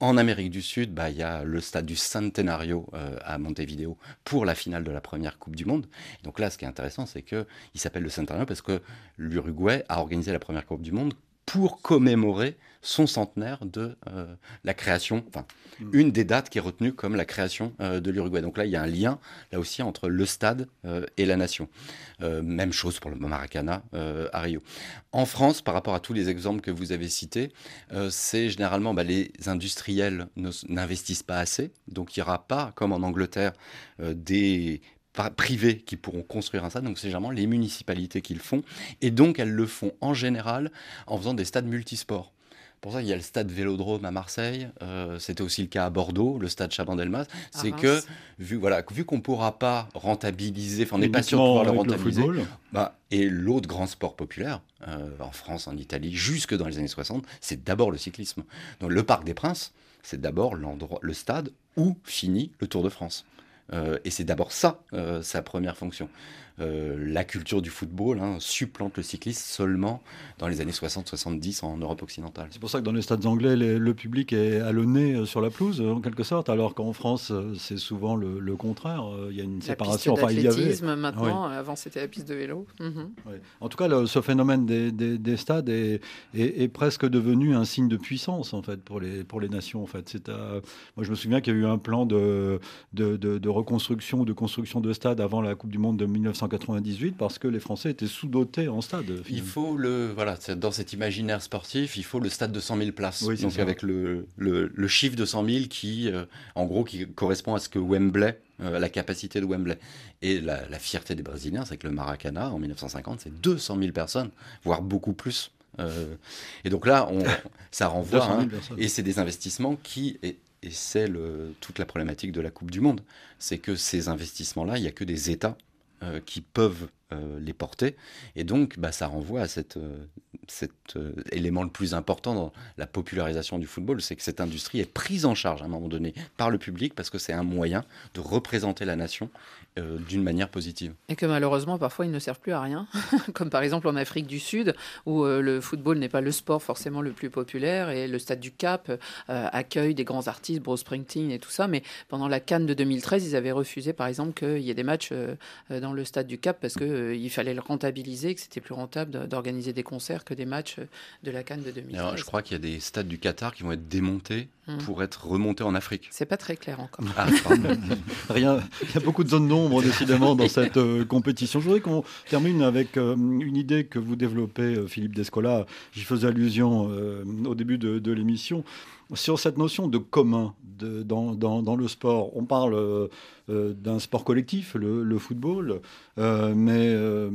D: En Amérique du Sud, bah, il y a le stade du Centenario à Montevideo pour la finale de la première Coupe du Monde. donc là, ce qui est intéressant, c'est qu'il s'appelle le Centenario parce que l'Uruguay a organisé la première Coupe du Monde pour commémorer son centenaire de euh, la création, enfin, mm. une des dates qui est retenue comme la création euh, de l'Uruguay. Donc là, il y a un lien, là aussi, entre le stade euh, et la nation. même chose pour le Maracana à Rio. En France, par rapport à tous les exemples que vous avez cités, c'est généralement bah, les industriels n'investissent pas assez. Donc il n'y aura pas, comme en Angleterre, des privés qui pourront construire un stade, donc c'est généralement les municipalités qui le font, et donc elles le font en général en faisant des stades multisports. pour ça qu'il y a le stade Vélodrome à Marseille, euh, c'était aussi le cas à Bordeaux, le stade Chaban-Delmas. C'est que, vu, voilà, vu qu'on ne pourra pas rentabiliser, enfin, on n'est pas sûr de pouvoir le rentabiliser. bah, et l'autre grand sport populaire, euh, en France, en Italie, jusque dans les années 60, c'est d'abord le cyclisme. Donc le Parc des Princes, c'est d'abord l'endroit, le stade où finit le Tour de France. Euh, et c'est d'abord ça, sa première fonction. Euh, la culture du football hein, supplante le cyclisme seulement dans les années 60-70 en Europe occidentale.
B: C'est pour ça que dans les stades anglais, le public est à le nez euh, sur la pelouse, en quelque sorte, alors qu'en France, euh, c'est souvent le, contraire. Il y a une séparation.
C: La piste enfin, il y avait... maintenant, avant c'était la piste de vélo. Mhm.
B: En tout cas, ce phénomène des, stades est, est, presque devenu un signe de puissance, en fait, pour les, pour les nations. En fait. C'est Moi, je me souviens qu'il y a eu un plan de, de, de, de reconstruction, de construction de stades avant la Coupe du Monde de 1900 1998 parce que les Français étaient sous-dotés en stade.
D: Il faut le voilà dans cet imaginaire sportif, il faut le stade de 100 000 places. donc avec le, le, chiffre de 100 000 qui euh, en gros qui correspond à ce que Wembley euh, la capacité de Wembley. Et la, fierté des Brésiliens, c'est que le Maracana, en 1950, c'est 200 000 personnes, voire beaucoup plus. Euh, et donc là, on, ça renvoie, hein, et c'est des investissements qui, et, et c'est toute la problématique de la Coupe du Monde, c'est que ces investissements-là, il n'y a que des États qui peuvent euh, les porter. Et donc, bah, ça renvoie à cet euh, cet élément le plus important dans la popularisation du football, c'est que cette industrie est prise en charge à un moment donné par le public parce que c'est un moyen de représenter la nation euh, d'une manière positive.
C: Et que malheureusement, parfois, ils ne servent plus à rien, comme par exemple en Afrique du Sud, où euh, le football n'est pas le sport forcément le plus populaire, et le Stade du Cap euh, accueille des grands artistes, Bruce Springsteen et tout ça, mais pendant la Cannes de 2013, ils avaient refusé, par exemple, qu'il y ait des matchs dans le Stade du Cap, parce qu'il fallait le rentabiliser, que c'était plus rentable d'organiser des concerts que des matchs de la Cannes de 2013.
D: je crois qu'il y a des stades du Qatar qui vont être démontés hum. pour être remontés en Afrique.
C: C'est pas très clair encore.
B: Ah, Rien. Il y a beaucoup de zones non décidément, dans cette euh, compétition. Je voudrais qu'on termine avec euh, une idée que vous développez, euh, Philippe Descola. J'y faisais allusion au début de l'émission sur cette notion de commun dans, le sport. On parle euh, d'un sport collectif, le, football, euh, mais euh,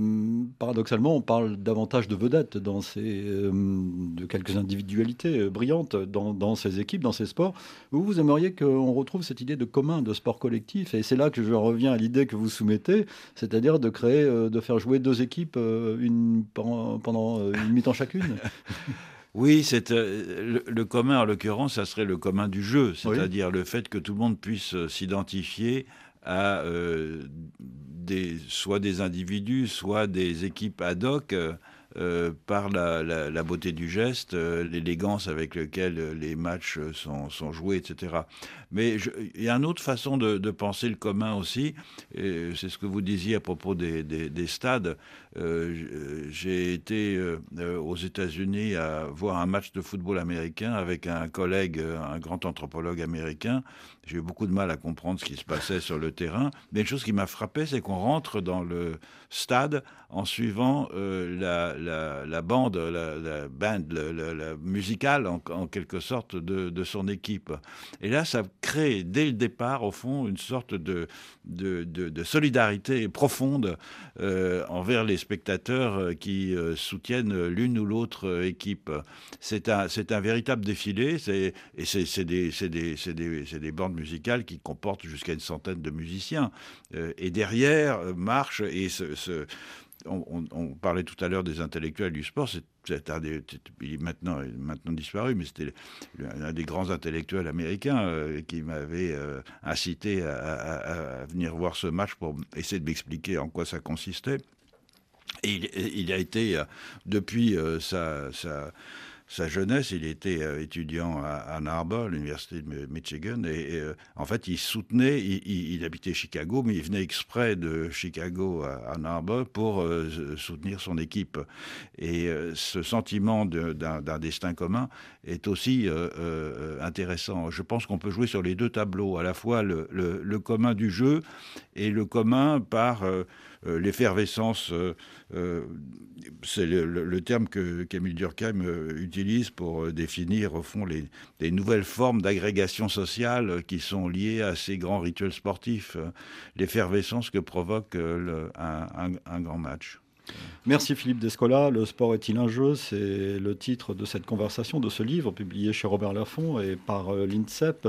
B: paradoxalement, on parle davantage de vedettes, dans ces, de quelques individualités brillantes dans, ces équipes, dans ces sports. Vous, vous aimeriez qu'on retrouve cette idée de commun, de sport collectif, et c'est là que je reviens à l'idée que vous soumettez, c'est-à-dire de créer, de faire jouer deux équipes une, pendant une mi-temps chacune?
E: Oui, c'est euh, le, commun en l'occurrence, ça serait le commun du jeu, c'est-à-dire le fait que tout le monde puisse euh, s'identifier à euh, des, soit des individus, soit des équipes ad hoc. Euh, par la, beauté du geste, euh, l'élégance avec laquelle les matchs sont, joués, etc. Mais il y a une autre façon de, penser le commun aussi, c'est ce que vous disiez à propos des, stades. Euh, j'ai été aux États-Unis à voir un match de football américain avec un collègue, un grand anthropologue américain. J'ai eu beaucoup de mal à comprendre ce qui se passait sur le terrain. Mais une chose qui m'a frappé, c'est qu'on rentre dans le stade en suivant la la, bande, la, band, la, musicale en, quelque sorte de, son équipe. Et là, ça crée dès le départ, au fond, une sorte de, solidarité profonde euh, envers les spectateurs euh, qui euh, soutiennent l'une ou l'autre équipe. C'est un, véritable défilé, et c'est, des, bandes musicales qui comportent jusqu'à une centaine de musiciens. et derrière marche et on, parlait tout à l'heure des intellectuels du sport, c'est un des, il est maintenant, maintenant disparu, mais c'était un des grands intellectuels américains euh, qui m'avait euh, incité à, venir voir ce match pour essayer de m'expliquer en quoi ça consistait. Et il, a été, euh, depuis sa sa jeunesse, il était euh, étudiant à Ann Arbor, l'université de Michigan, et, euh, en fait, il soutenait, il, habitait Chicago, mais il venait exprès de Chicago à Ann Arbor pour euh, soutenir son équipe. Et ce sentiment d'un destin commun est aussi intéressant. Je pense qu'on peut jouer sur les deux tableaux, à la fois le, commun du jeu et le commun par l'effervescence, euh, euh, c'est le, terme que Camille Durkheim utilise pour définir au fond les, nouvelles formes d'agrégation sociale qui sont liées à ces grands rituels sportifs, l'effervescence que provoque un, grand match.
B: Merci Philippe Descola. Le sport est-il un jeu? C'est le titre de cette conversation, de ce livre publié chez Robert Laffont et par euh, l'INSEP.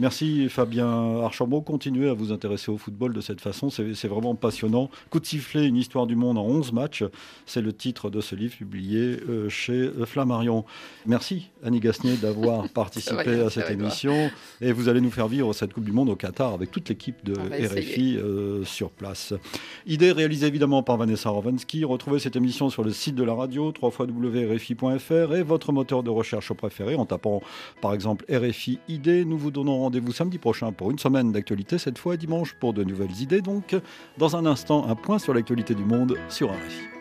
B: Merci Fabien Archambault. Continuez à vous intéresser au football de cette façon. C'est vraiment passionnant. Coup de sifflet, une histoire du monde en 11 matchs. C'est le titre de ce livre publié euh, chez Flammarion. Merci Annie Gasnier d'avoir participé à cette émission. Et vous allez nous faire vivre cette Coupe du Monde au Qatar avec toute l'équipe de RFI euh, sur place. Idée réalisée évidemment par Vanessa Rovansky. Retrouvez cette émission sur le site de la radio, www.rfi.fr et votre moteur de recherche préféré en tapant par exemple RFI Idées. Nous vous donnons rendez-vous samedi prochain pour une semaine d'actualité, cette fois dimanche pour de nouvelles idées. Donc, dans un instant, un point sur l'actualité du monde sur RFI.